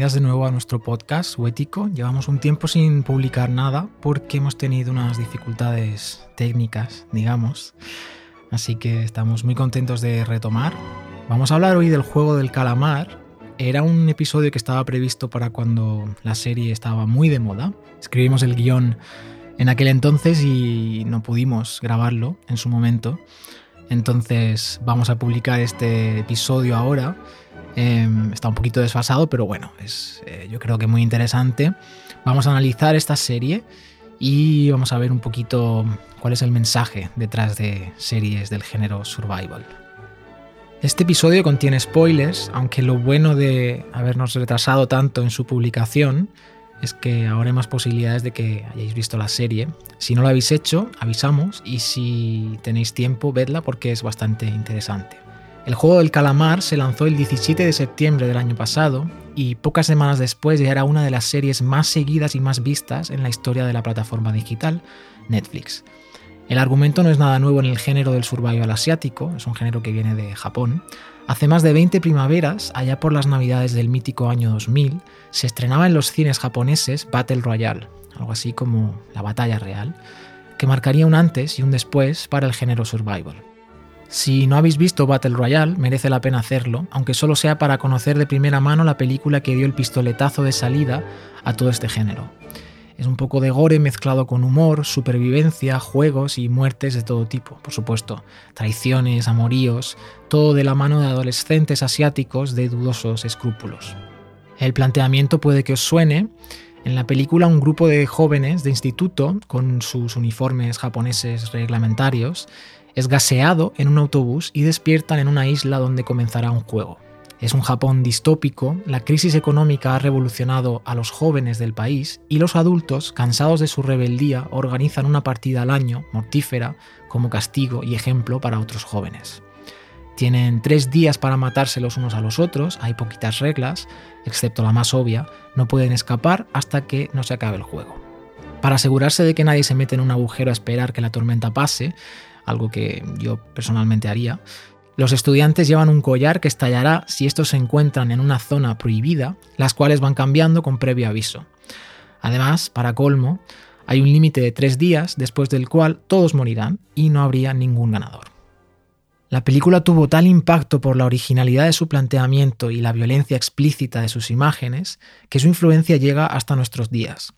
De nuevo a nuestro podcast Huético. Llevamos un tiempo sin publicar nada porque hemos tenido unas dificultades técnicas, digamos. Así que estamos muy contentos de retomar. Vamos a hablar hoy del juego del calamar. Era un episodio que estaba previsto para cuando la serie estaba muy de moda. Escribimos el guion en aquel entonces y no pudimos grabarlo en su momento. Entonces vamos a publicar este episodio ahora Em, está un poquito desfasado, pero bueno, es eh, yo creo que muy interesante. Vamos a analizar esta serie y vamos a ver un poquito cuál es el mensaje detrás de series del género survival. Este episodio contiene spoilers, aunque lo bueno de habernos retrasado tanto en su publicación es que ahora hay más posibilidades de que hayáis visto la serie. Si no lo habéis hecho, avisamos y si tenéis tiempo, vedla porque es bastante interesante. El juego del calamar se lanzó el 17 de septiembre del año pasado y pocas semanas después ya era una de las series más seguidas y más vistas en la historia de la plataforma digital, Netflix. El argumento no es nada nuevo en el género del survival asiático, es un género que viene de Japón. Hace más de 20 primaveras, allá por las navidades del mítico año 2000, se estrenaba en los cines japoneses Battle Royale, algo así como la batalla real, que marcaría un antes y un después para el género survival. Si no habéis visto Battle Royale, merece la pena hacerlo, aunque solo sea para conocer de primera mano la película que dio el pistoletazo de salida a todo este género. Es un poco de gore mezclado con humor, supervivencia, juegos y muertes de todo tipo, por supuesto. Traiciones, amoríos, todo de la mano de adolescentes asiáticos de dudosos escrúpulos. El planteamiento puede que os suene. En la película un grupo de jóvenes de instituto, con sus uniformes japoneses reglamentarios, es gaseado en un autobús y despiertan en una isla donde comenzará un juego. Es un Japón distópico, la crisis económica ha revolucionado a los jóvenes del país y los adultos, cansados de su rebeldía, organizan una partida al año, mortífera, como castigo y ejemplo para otros jóvenes. Tienen tres días para matarse los unos a los otros, hay poquitas reglas, excepto la más obvia, no pueden escapar hasta que no se acabe el juego. Para asegurarse de que nadie se mete en un agujero a esperar que la tormenta pase, algo que yo personalmente haría. Los estudiantes llevan un collar que estallará si estos se encuentran en una zona prohibida, las cuales van cambiando con previo aviso. Además, para colmo, hay un límite de tres días después del cual todos morirán y no habría ningún ganador. La película tuvo tal impacto por la originalidad de su planteamiento y la violencia explícita de sus imágenes que su influencia llega hasta nuestros días.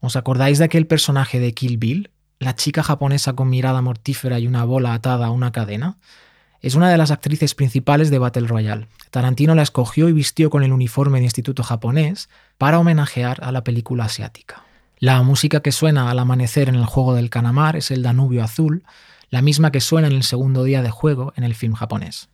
¿Os acordáis de aquel personaje de Kill Bill, la chica japonesa con mirada mortífera y una bola atada a una cadena, es una de las actrices principales de Battle Royale. Tarantino la escogió y vistió con el uniforme de instituto japonés para homenajear a la película asiática. La música que suena al amanecer en el juego del Canamar es el Danubio Azul, la misma que suena en el segundo día de juego en el film japonés.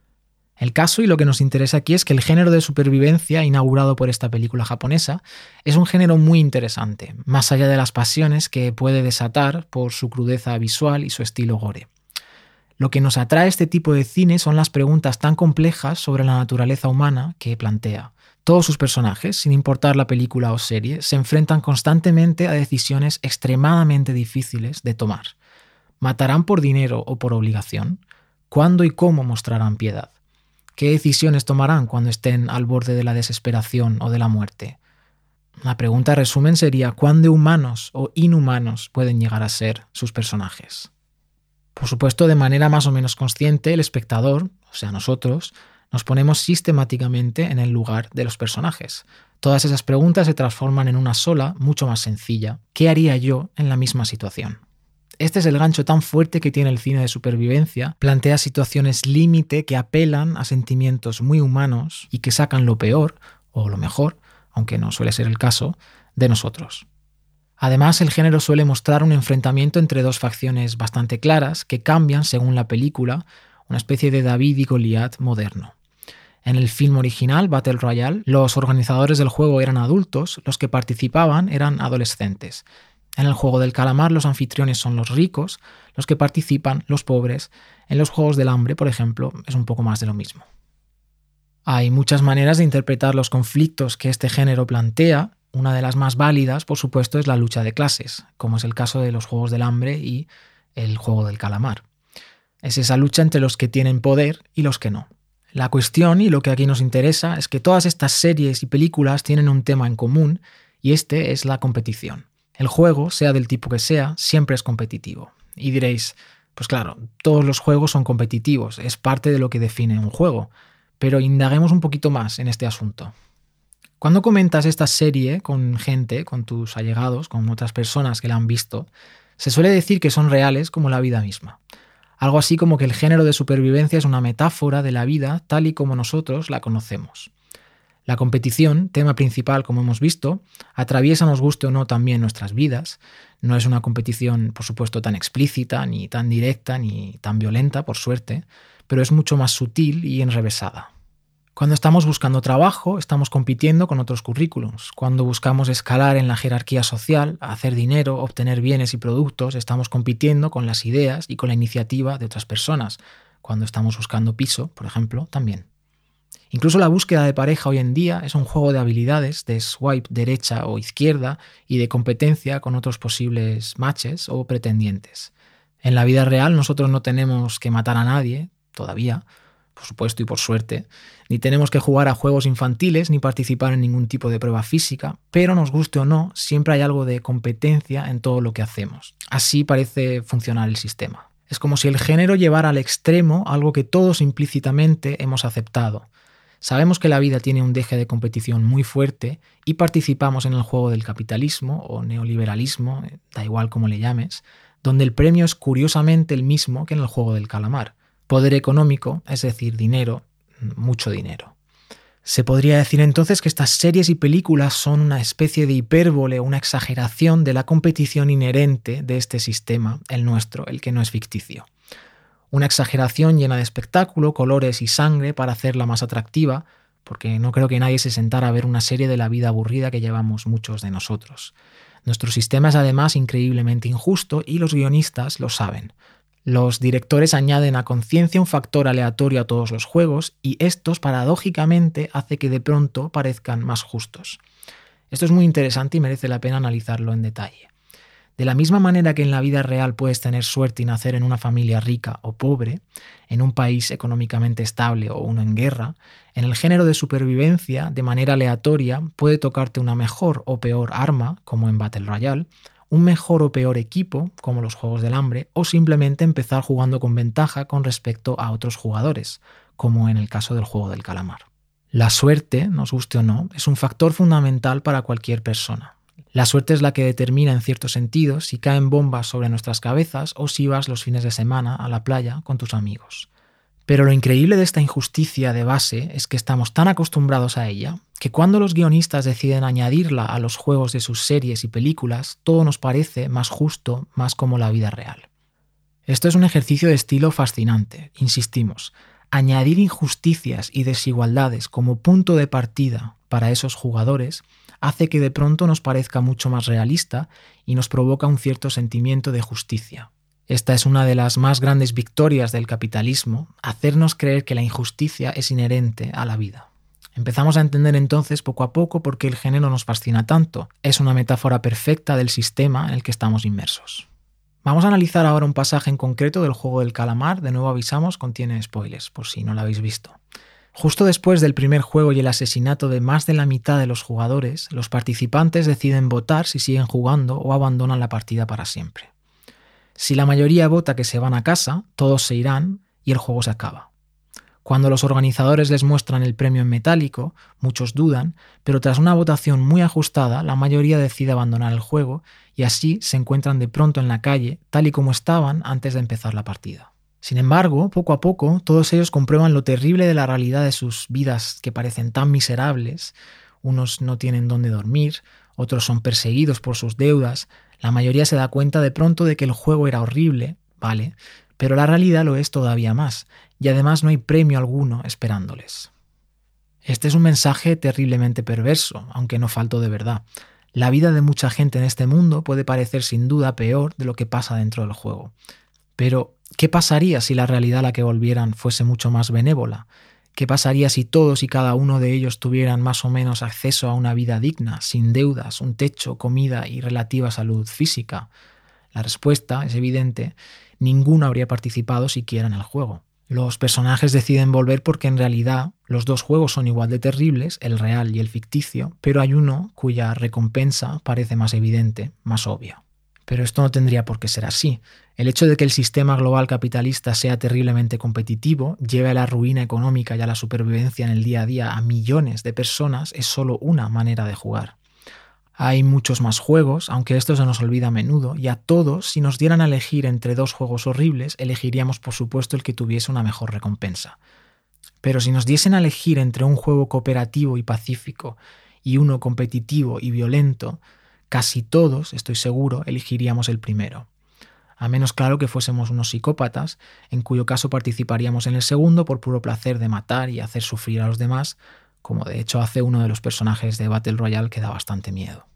El caso y lo que nos interesa aquí es que el género de supervivencia inaugurado por esta película japonesa es un género muy interesante, más allá de las pasiones que puede desatar por su crudeza visual y su estilo gore. Lo que nos atrae este tipo de cine son las preguntas tan complejas sobre la naturaleza humana que plantea. Todos sus personajes, sin importar la película o serie, se enfrentan constantemente a decisiones extremadamente difíciles de tomar. ¿Matarán por dinero o por obligación? ¿Cuándo y cómo mostrarán piedad? ¿Qué decisiones tomarán cuando estén al borde de la desesperación o de la muerte? La pregunta resumen sería ¿cuán de humanos o inhumanos pueden llegar a ser sus personajes? Por supuesto, de manera más o menos consciente, el espectador, o sea, nosotros, nos ponemos sistemáticamente en el lugar de los personajes. Todas esas preguntas se transforman en una sola, mucho más sencilla. ¿Qué haría yo en la misma situación? Este es el gancho tan fuerte que tiene el cine de supervivencia. Plantea situaciones límite que apelan a sentimientos muy humanos y que sacan lo peor, o lo mejor, aunque no suele ser el caso, de nosotros. Además, el género suele mostrar un enfrentamiento entre dos facciones bastante claras que cambian según la película, una especie de David y Goliat moderno. En el film original, Battle Royale, los organizadores del juego eran adultos, los que participaban eran adolescentes, en el juego del calamar los anfitriones son los ricos, los que participan los pobres. En los juegos del hambre, por ejemplo, es un poco más de lo mismo. Hay muchas maneras de interpretar los conflictos que este género plantea. Una de las más válidas, por supuesto, es la lucha de clases, como es el caso de los juegos del hambre y el juego del calamar. Es esa lucha entre los que tienen poder y los que no. La cuestión y lo que aquí nos interesa es que todas estas series y películas tienen un tema en común y este es la competición. El juego, sea del tipo que sea, siempre es competitivo. Y diréis, pues claro, todos los juegos son competitivos, es parte de lo que define un juego, pero indaguemos un poquito más en este asunto. Cuando comentas esta serie con gente, con tus allegados, con otras personas que la han visto, se suele decir que son reales como la vida misma. Algo así como que el género de supervivencia es una metáfora de la vida tal y como nosotros la conocemos. La competición, tema principal como hemos visto, atraviesa, nos guste o no, también nuestras vidas. No es una competición, por supuesto, tan explícita, ni tan directa, ni tan violenta, por suerte, pero es mucho más sutil y enrevesada. Cuando estamos buscando trabajo, estamos compitiendo con otros currículums. Cuando buscamos escalar en la jerarquía social, hacer dinero, obtener bienes y productos, estamos compitiendo con las ideas y con la iniciativa de otras personas. Cuando estamos buscando piso, por ejemplo, también. Incluso la búsqueda de pareja hoy en día es un juego de habilidades, de swipe derecha o izquierda y de competencia con otros posibles matches o pretendientes. En la vida real nosotros no tenemos que matar a nadie, todavía, por supuesto y por suerte, ni tenemos que jugar a juegos infantiles ni participar en ningún tipo de prueba física, pero nos guste o no, siempre hay algo de competencia en todo lo que hacemos. Así parece funcionar el sistema. Es como si el género llevara al extremo algo que todos implícitamente hemos aceptado. Sabemos que la vida tiene un deje de competición muy fuerte y participamos en el juego del capitalismo o neoliberalismo, da igual como le llames, donde el premio es curiosamente el mismo que en el juego del calamar. Poder económico, es decir, dinero, mucho dinero. Se podría decir entonces que estas series y películas son una especie de hipérbole, una exageración de la competición inherente de este sistema, el nuestro, el que no es ficticio una exageración llena de espectáculo, colores y sangre para hacerla más atractiva, porque no creo que nadie se sentara a ver una serie de la vida aburrida que llevamos muchos de nosotros. Nuestro sistema es además increíblemente injusto y los guionistas lo saben. Los directores añaden a conciencia un factor aleatorio a todos los juegos y estos paradójicamente hace que de pronto parezcan más justos. Esto es muy interesante y merece la pena analizarlo en detalle. De la misma manera que en la vida real puedes tener suerte y nacer en una familia rica o pobre, en un país económicamente estable o uno en guerra, en el género de supervivencia, de manera aleatoria, puede tocarte una mejor o peor arma, como en Battle Royale, un mejor o peor equipo, como los Juegos del Hambre, o simplemente empezar jugando con ventaja con respecto a otros jugadores, como en el caso del juego del calamar. La suerte, nos guste o no, es un factor fundamental para cualquier persona. La suerte es la que determina en cierto sentido si caen bombas sobre nuestras cabezas o si vas los fines de semana a la playa con tus amigos. Pero lo increíble de esta injusticia de base es que estamos tan acostumbrados a ella que cuando los guionistas deciden añadirla a los juegos de sus series y películas, todo nos parece más justo, más como la vida real. Esto es un ejercicio de estilo fascinante, insistimos. Añadir injusticias y desigualdades como punto de partida para esos jugadores hace que de pronto nos parezca mucho más realista y nos provoca un cierto sentimiento de justicia. Esta es una de las más grandes victorias del capitalismo, hacernos creer que la injusticia es inherente a la vida. Empezamos a entender entonces poco a poco por qué el género nos fascina tanto. Es una metáfora perfecta del sistema en el que estamos inmersos. Vamos a analizar ahora un pasaje en concreto del juego del calamar. De nuevo avisamos, contiene spoilers, por si no lo habéis visto. Justo después del primer juego y el asesinato de más de la mitad de los jugadores, los participantes deciden votar si siguen jugando o abandonan la partida para siempre. Si la mayoría vota que se van a casa, todos se irán y el juego se acaba. Cuando los organizadores les muestran el premio en metálico, muchos dudan, pero tras una votación muy ajustada, la mayoría decide abandonar el juego y así se encuentran de pronto en la calle, tal y como estaban antes de empezar la partida. Sin embargo, poco a poco, todos ellos comprueban lo terrible de la realidad de sus vidas que parecen tan miserables. Unos no tienen dónde dormir, otros son perseguidos por sus deudas, la mayoría se da cuenta de pronto de que el juego era horrible, vale, pero la realidad lo es todavía más, y además no hay premio alguno esperándoles. Este es un mensaje terriblemente perverso, aunque no falto de verdad. La vida de mucha gente en este mundo puede parecer sin duda peor de lo que pasa dentro del juego. Pero ¿Qué pasaría si la realidad a la que volvieran fuese mucho más benévola? ¿Qué pasaría si todos y cada uno de ellos tuvieran más o menos acceso a una vida digna, sin deudas, un techo, comida y relativa salud física? La respuesta es evidente, ninguno habría participado siquiera en el juego. Los personajes deciden volver porque en realidad los dos juegos son igual de terribles, el real y el ficticio, pero hay uno cuya recompensa parece más evidente, más obvia. Pero esto no tendría por qué ser así. El hecho de que el sistema global capitalista sea terriblemente competitivo, lleve a la ruina económica y a la supervivencia en el día a día a millones de personas es solo una manera de jugar. Hay muchos más juegos, aunque esto se nos olvida a menudo, y a todos, si nos dieran a elegir entre dos juegos horribles, elegiríamos por supuesto el que tuviese una mejor recompensa. Pero si nos diesen a elegir entre un juego cooperativo y pacífico y uno competitivo y violento, casi todos, estoy seguro, elegiríamos el primero. A menos claro que fuésemos unos psicópatas, en cuyo caso participaríamos en el segundo por puro placer de matar y hacer sufrir a los demás, como de hecho hace uno de los personajes de Battle Royale que da bastante miedo.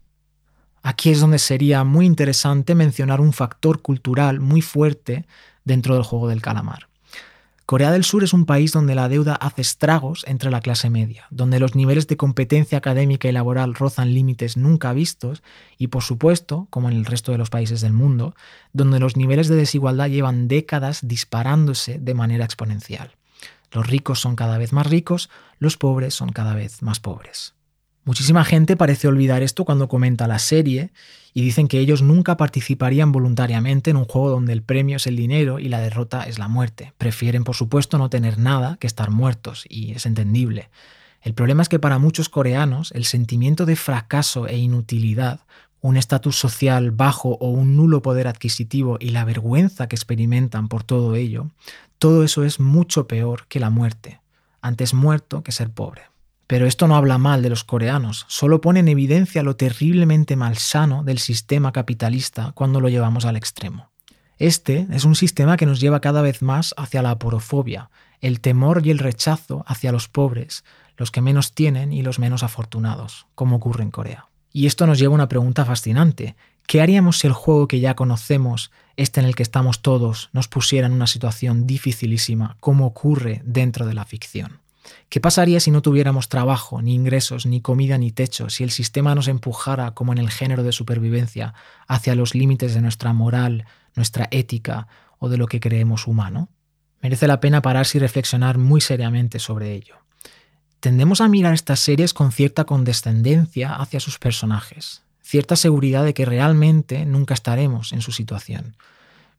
Aquí es donde sería muy interesante mencionar un factor cultural muy fuerte dentro del juego del calamar. Corea del Sur es un país donde la deuda hace estragos entre la clase media, donde los niveles de competencia académica y laboral rozan límites nunca vistos y, por supuesto, como en el resto de los países del mundo, donde los niveles de desigualdad llevan décadas disparándose de manera exponencial. Los ricos son cada vez más ricos, los pobres son cada vez más pobres. Muchísima gente parece olvidar esto cuando comenta la serie y dicen que ellos nunca participarían voluntariamente en un juego donde el premio es el dinero y la derrota es la muerte. Prefieren, por supuesto, no tener nada que estar muertos, y es entendible. El problema es que para muchos coreanos el sentimiento de fracaso e inutilidad, un estatus social bajo o un nulo poder adquisitivo y la vergüenza que experimentan por todo ello, todo eso es mucho peor que la muerte. Antes muerto que ser pobre. Pero esto no habla mal de los coreanos, solo pone en evidencia lo terriblemente malsano del sistema capitalista cuando lo llevamos al extremo. Este es un sistema que nos lleva cada vez más hacia la aporofobia, el temor y el rechazo hacia los pobres, los que menos tienen y los menos afortunados, como ocurre en Corea. Y esto nos lleva a una pregunta fascinante. ¿Qué haríamos si el juego que ya conocemos, este en el que estamos todos, nos pusiera en una situación dificilísima, como ocurre dentro de la ficción? ¿Qué pasaría si no tuviéramos trabajo, ni ingresos, ni comida, ni techo, si el sistema nos empujara, como en el género de supervivencia, hacia los límites de nuestra moral, nuestra ética o de lo que creemos humano? Merece la pena pararse y reflexionar muy seriamente sobre ello. Tendemos a mirar estas series con cierta condescendencia hacia sus personajes, cierta seguridad de que realmente nunca estaremos en su situación.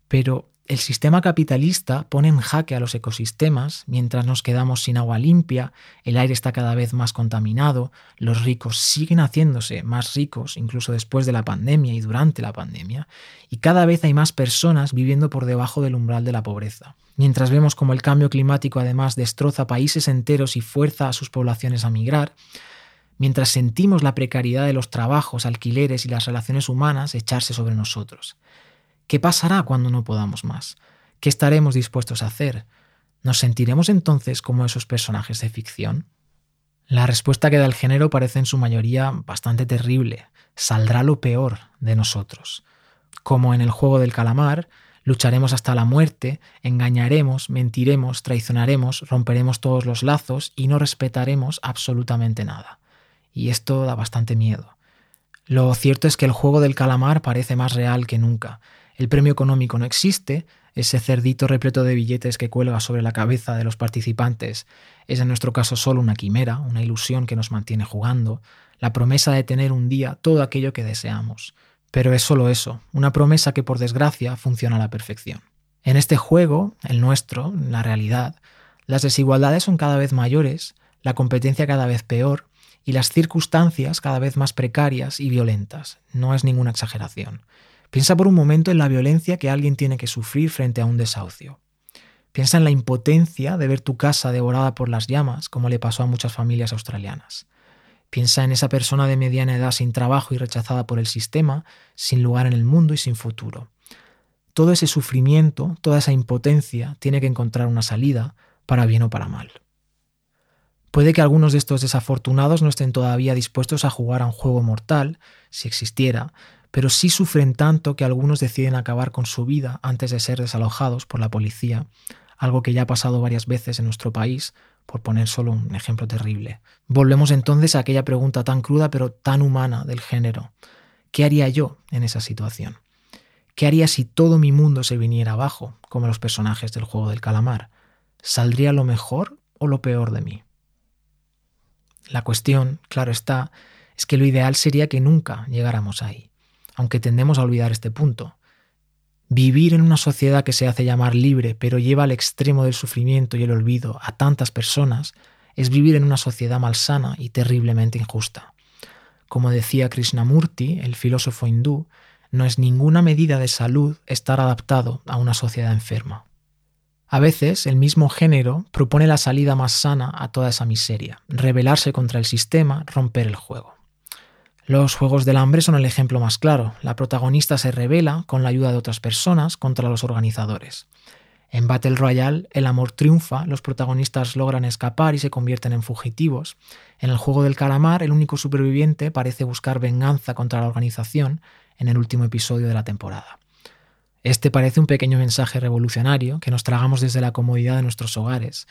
Pero el sistema capitalista pone en jaque a los ecosistemas mientras nos quedamos sin agua limpia, el aire está cada vez más contaminado, los ricos siguen haciéndose más ricos incluso después de la pandemia y durante la pandemia, y cada vez hay más personas viviendo por debajo del umbral de la pobreza. Mientras vemos como el cambio climático además destroza países enteros y fuerza a sus poblaciones a migrar, mientras sentimos la precariedad de los trabajos, alquileres y las relaciones humanas echarse sobre nosotros. ¿Qué pasará cuando no podamos más? ¿Qué estaremos dispuestos a hacer? ¿Nos sentiremos entonces como esos personajes de ficción? La respuesta que da el género parece en su mayoría bastante terrible. Saldrá lo peor de nosotros. Como en el juego del calamar, lucharemos hasta la muerte, engañaremos, mentiremos, traicionaremos, romperemos todos los lazos y no respetaremos absolutamente nada. Y esto da bastante miedo. Lo cierto es que el juego del calamar parece más real que nunca, el premio económico no existe, ese cerdito repleto de billetes que cuelga sobre la cabeza de los participantes es en nuestro caso solo una quimera, una ilusión que nos mantiene jugando, la promesa de tener un día todo aquello que deseamos. Pero es solo eso, una promesa que por desgracia funciona a la perfección. En este juego, el nuestro, la realidad, las desigualdades son cada vez mayores, la competencia cada vez peor y las circunstancias cada vez más precarias y violentas. No es ninguna exageración. Piensa por un momento en la violencia que alguien tiene que sufrir frente a un desahucio. Piensa en la impotencia de ver tu casa devorada por las llamas, como le pasó a muchas familias australianas. Piensa en esa persona de mediana edad sin trabajo y rechazada por el sistema, sin lugar en el mundo y sin futuro. Todo ese sufrimiento, toda esa impotencia tiene que encontrar una salida, para bien o para mal. Puede que algunos de estos desafortunados no estén todavía dispuestos a jugar a un juego mortal, si existiera, pero sí sufren tanto que algunos deciden acabar con su vida antes de ser desalojados por la policía, algo que ya ha pasado varias veces en nuestro país, por poner solo un ejemplo terrible. Volvemos entonces a aquella pregunta tan cruda pero tan humana del género. ¿Qué haría yo en esa situación? ¿Qué haría si todo mi mundo se viniera abajo, como los personajes del juego del calamar? ¿saldría lo mejor o lo peor de mí? La cuestión, claro está, es que lo ideal sería que nunca llegáramos ahí, aunque tendemos a olvidar este punto. Vivir en una sociedad que se hace llamar libre, pero lleva al extremo del sufrimiento y el olvido a tantas personas, es vivir en una sociedad malsana y terriblemente injusta. Como decía Krishnamurti, el filósofo hindú, no es ninguna medida de salud estar adaptado a una sociedad enferma. A veces el mismo género propone la salida más sana a toda esa miseria, rebelarse contra el sistema, romper el juego. Los Juegos del Hambre son el ejemplo más claro. La protagonista se revela con la ayuda de otras personas contra los organizadores. En Battle Royale el amor triunfa, los protagonistas logran escapar y se convierten en fugitivos. En el juego del calamar el único superviviente parece buscar venganza contra la organización en el último episodio de la temporada. Este parece un pequeño mensaje revolucionario que nos tragamos desde la comodidad de nuestros hogares.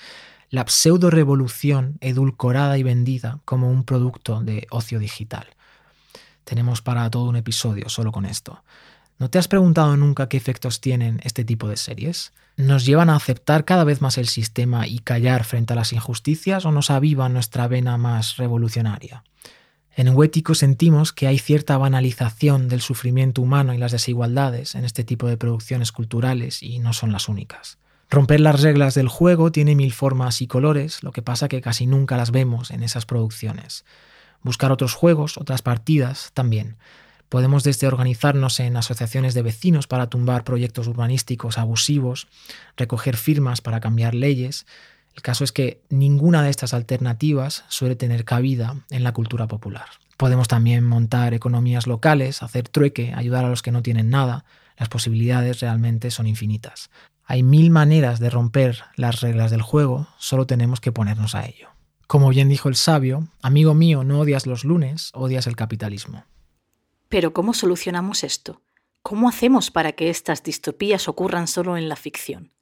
La pseudo-revolución edulcorada y vendida como un producto de ocio digital. Tenemos para todo un episodio solo con esto. ¿No te has preguntado nunca qué efectos tienen este tipo de series? ¿Nos llevan a aceptar cada vez más el sistema y callar frente a las injusticias o nos avivan nuestra vena más revolucionaria? En Huético sentimos que hay cierta banalización del sufrimiento humano y las desigualdades en este tipo de producciones culturales y no son las únicas. Romper las reglas del juego tiene mil formas y colores, lo que pasa que casi nunca las vemos en esas producciones. Buscar otros juegos, otras partidas, también. Podemos desde organizarnos en asociaciones de vecinos para tumbar proyectos urbanísticos abusivos, recoger firmas para cambiar leyes, el caso es que ninguna de estas alternativas suele tener cabida en la cultura popular. Podemos también montar economías locales, hacer trueque, ayudar a los que no tienen nada. Las posibilidades realmente son infinitas. Hay mil maneras de romper las reglas del juego, solo tenemos que ponernos a ello. Como bien dijo el sabio, amigo mío, no odias los lunes, odias el capitalismo. Pero ¿cómo solucionamos esto? ¿Cómo hacemos para que estas distopías ocurran solo en la ficción?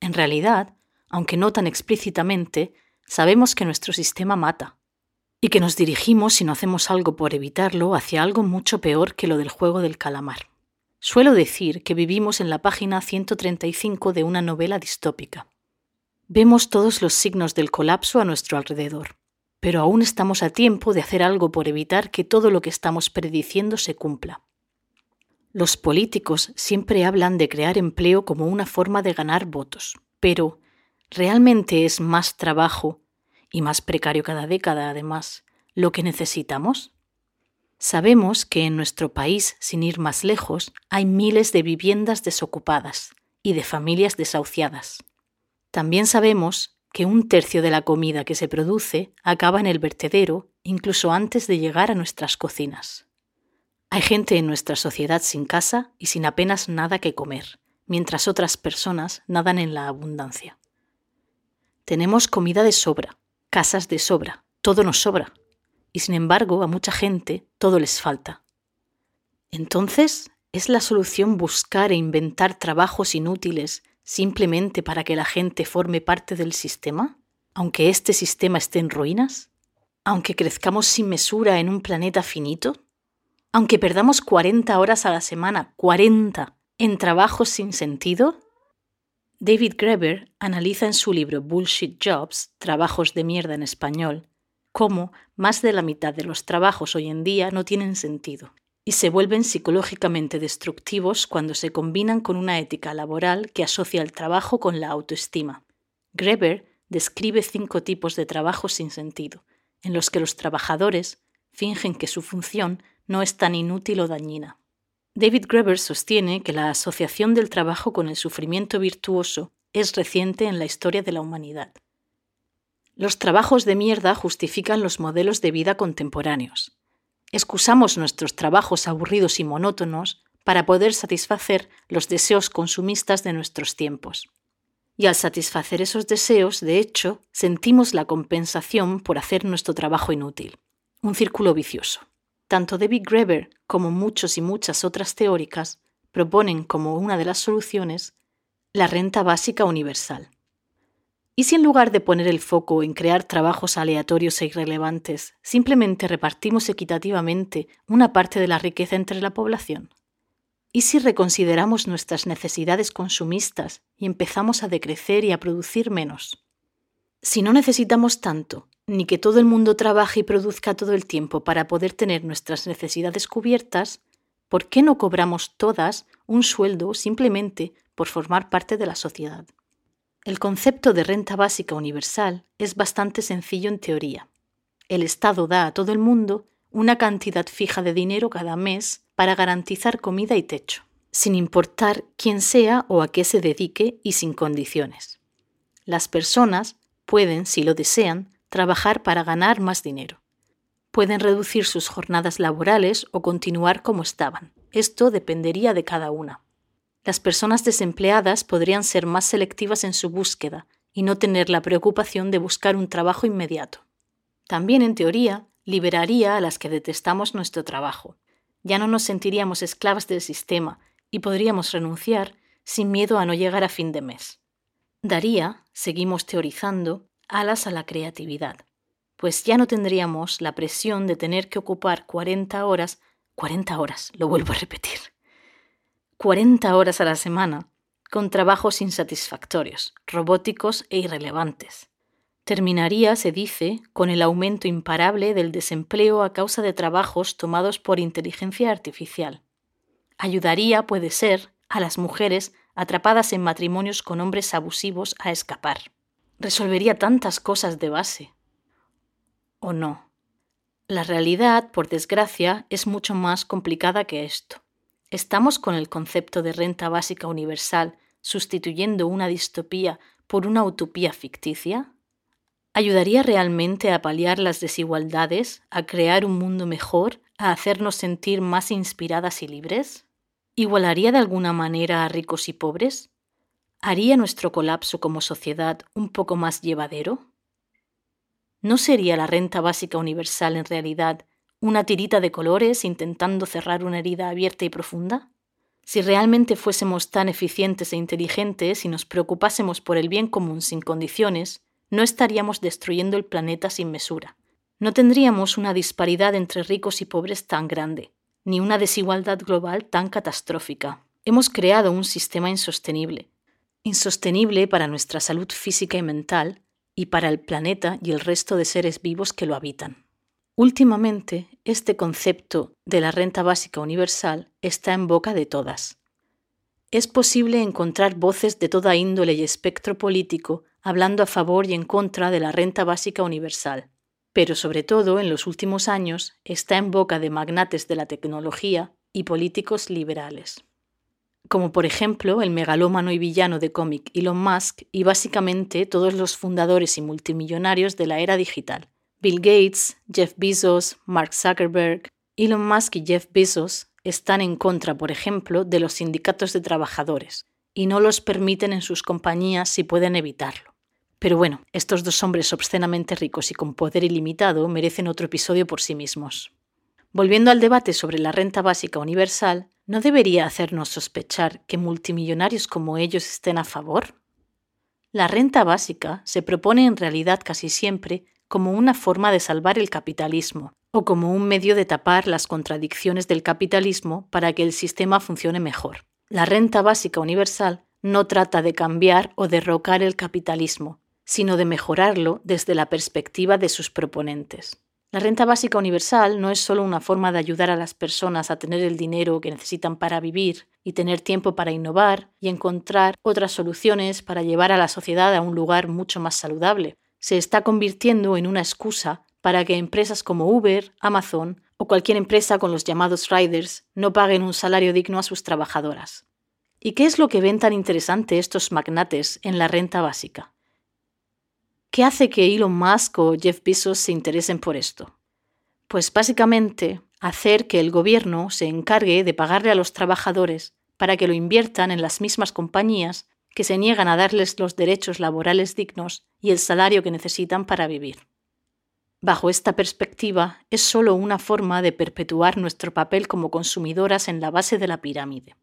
En realidad, aunque no tan explícitamente, sabemos que nuestro sistema mata y que nos dirigimos, si no hacemos algo por evitarlo, hacia algo mucho peor que lo del juego del calamar. Suelo decir que vivimos en la página 135 de una novela distópica. Vemos todos los signos del colapso a nuestro alrededor, pero aún estamos a tiempo de hacer algo por evitar que todo lo que estamos prediciendo se cumpla. Los políticos siempre hablan de crear empleo como una forma de ganar votos, pero ¿Realmente es más trabajo y más precario cada década, además, lo que necesitamos? Sabemos que en nuestro país, sin ir más lejos, hay miles de viviendas desocupadas y de familias desahuciadas. También sabemos que un tercio de la comida que se produce acaba en el vertedero incluso antes de llegar a nuestras cocinas. Hay gente en nuestra sociedad sin casa y sin apenas nada que comer, mientras otras personas nadan en la abundancia. Tenemos comida de sobra, casas de sobra, todo nos sobra. Y sin embargo, a mucha gente todo les falta. Entonces, ¿es la solución buscar e inventar trabajos inútiles simplemente para que la gente forme parte del sistema? Aunque este sistema esté en ruinas? ¿Aunque crezcamos sin mesura en un planeta finito? ¿Aunque perdamos 40 horas a la semana, 40, en trabajos sin sentido? David Graeber analiza en su libro Bullshit Jobs, Trabajos de mierda en español, cómo más de la mitad de los trabajos hoy en día no tienen sentido y se vuelven psicológicamente destructivos cuando se combinan con una ética laboral que asocia el trabajo con la autoestima. Graeber describe cinco tipos de trabajos sin sentido, en los que los trabajadores fingen que su función no es tan inútil o dañina. David Graeber sostiene que la asociación del trabajo con el sufrimiento virtuoso es reciente en la historia de la humanidad. Los trabajos de mierda justifican los modelos de vida contemporáneos. Excusamos nuestros trabajos aburridos y monótonos para poder satisfacer los deseos consumistas de nuestros tiempos. Y al satisfacer esos deseos, de hecho, sentimos la compensación por hacer nuestro trabajo inútil. Un círculo vicioso. Tanto David Graeber como muchos y muchas otras teóricas proponen como una de las soluciones la renta básica universal. ¿Y si en lugar de poner el foco en crear trabajos aleatorios e irrelevantes, simplemente repartimos equitativamente una parte de la riqueza entre la población? ¿Y si reconsideramos nuestras necesidades consumistas y empezamos a decrecer y a producir menos? Si no necesitamos tanto, ni que todo el mundo trabaje y produzca todo el tiempo para poder tener nuestras necesidades cubiertas, ¿por qué no cobramos todas un sueldo simplemente por formar parte de la sociedad? El concepto de renta básica universal es bastante sencillo en teoría. El Estado da a todo el mundo una cantidad fija de dinero cada mes para garantizar comida y techo, sin importar quién sea o a qué se dedique y sin condiciones. Las personas pueden, si lo desean, trabajar para ganar más dinero. Pueden reducir sus jornadas laborales o continuar como estaban. Esto dependería de cada una. Las personas desempleadas podrían ser más selectivas en su búsqueda y no tener la preocupación de buscar un trabajo inmediato. También, en teoría, liberaría a las que detestamos nuestro trabajo. Ya no nos sentiríamos esclavas del sistema y podríamos renunciar sin miedo a no llegar a fin de mes. Daría, seguimos teorizando, alas a la creatividad, pues ya no tendríamos la presión de tener que ocupar 40 horas, 40 horas, lo vuelvo a repetir, 40 horas a la semana con trabajos insatisfactorios, robóticos e irrelevantes. Terminaría, se dice, con el aumento imparable del desempleo a causa de trabajos tomados por inteligencia artificial. Ayudaría, puede ser, a las mujeres atrapadas en matrimonios con hombres abusivos a escapar. Resolvería tantas cosas de base. ¿O no? La realidad, por desgracia, es mucho más complicada que esto. ¿Estamos con el concepto de renta básica universal sustituyendo una distopía por una utopía ficticia? ¿Ayudaría realmente a paliar las desigualdades, a crear un mundo mejor, a hacernos sentir más inspiradas y libres? ¿Igualaría de alguna manera a ricos y pobres? ¿Haría nuestro colapso como sociedad un poco más llevadero? ¿No sería la renta básica universal en realidad una tirita de colores intentando cerrar una herida abierta y profunda? Si realmente fuésemos tan eficientes e inteligentes y nos preocupásemos por el bien común sin condiciones, no estaríamos destruyendo el planeta sin mesura. No tendríamos una disparidad entre ricos y pobres tan grande, ni una desigualdad global tan catastrófica. Hemos creado un sistema insostenible, insostenible para nuestra salud física y mental y para el planeta y el resto de seres vivos que lo habitan. Últimamente, este concepto de la renta básica universal está en boca de todas. Es posible encontrar voces de toda índole y espectro político hablando a favor y en contra de la renta básica universal, pero sobre todo en los últimos años está en boca de magnates de la tecnología y políticos liberales. Como por ejemplo el megalómano y villano de cómic Elon Musk y básicamente todos los fundadores y multimillonarios de la era digital. Bill Gates, Jeff Bezos, Mark Zuckerberg. Elon Musk y Jeff Bezos están en contra, por ejemplo, de los sindicatos de trabajadores y no los permiten en sus compañías si pueden evitarlo. Pero bueno, estos dos hombres obscenamente ricos y con poder ilimitado merecen otro episodio por sí mismos. Volviendo al debate sobre la renta básica universal, ¿no debería hacernos sospechar que multimillonarios como ellos estén a favor? La renta básica se propone en realidad casi siempre como una forma de salvar el capitalismo o como un medio de tapar las contradicciones del capitalismo para que el sistema funcione mejor. La renta básica universal no trata de cambiar o derrocar el capitalismo, sino de mejorarlo desde la perspectiva de sus proponentes. La renta básica universal no es solo una forma de ayudar a las personas a tener el dinero que necesitan para vivir y tener tiempo para innovar y encontrar otras soluciones para llevar a la sociedad a un lugar mucho más saludable. Se está convirtiendo en una excusa para que empresas como Uber, Amazon o cualquier empresa con los llamados riders no paguen un salario digno a sus trabajadoras. ¿Y qué es lo que ven tan interesante estos magnates en la renta básica? ¿Qué hace que Elon Musk o Jeff Bezos se interesen por esto? Pues básicamente hacer que el gobierno se encargue de pagarle a los trabajadores para que lo inviertan en las mismas compañías que se niegan a darles los derechos laborales dignos y el salario que necesitan para vivir. Bajo esta perspectiva, es solo una forma de perpetuar nuestro papel como consumidoras en la base de la pirámide.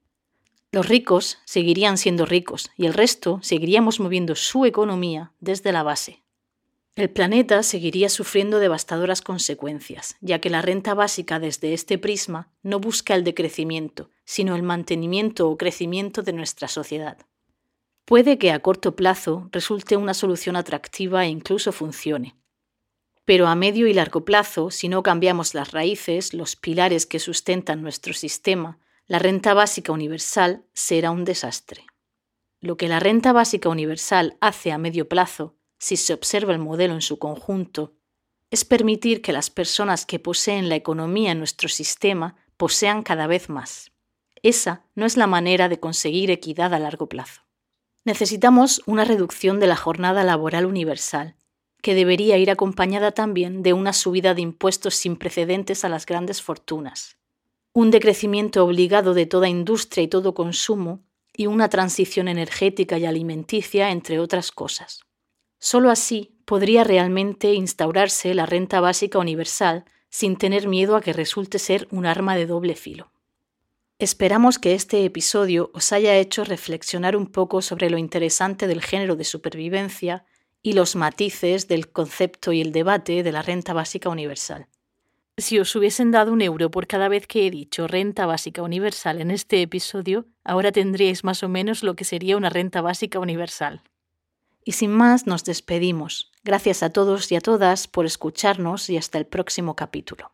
Los ricos seguirían siendo ricos y el resto seguiríamos moviendo su economía desde la base. El planeta seguiría sufriendo devastadoras consecuencias, ya que la renta básica desde este prisma no busca el decrecimiento, sino el mantenimiento o crecimiento de nuestra sociedad. Puede que a corto plazo resulte una solución atractiva e incluso funcione. Pero a medio y largo plazo, si no cambiamos las raíces, los pilares que sustentan nuestro sistema, la renta básica universal será un desastre. Lo que la renta básica universal hace a medio plazo si se observa el modelo en su conjunto, es permitir que las personas que poseen la economía en nuestro sistema posean cada vez más. Esa no es la manera de conseguir equidad a largo plazo. Necesitamos una reducción de la jornada laboral universal, que debería ir acompañada también de una subida de impuestos sin precedentes a las grandes fortunas, un decrecimiento obligado de toda industria y todo consumo y una transición energética y alimenticia, entre otras cosas. Solo así podría realmente instaurarse la renta básica universal sin tener miedo a que resulte ser un arma de doble filo. Esperamos que este episodio os haya hecho reflexionar un poco sobre lo interesante del género de supervivencia y los matices del concepto y el debate de la renta básica universal. Si os hubiesen dado un euro por cada vez que he dicho renta básica universal en este episodio, ahora tendríais más o menos lo que sería una renta básica universal. Y sin más, nos despedimos. Gracias a todos y a todas por escucharnos y hasta el próximo capítulo.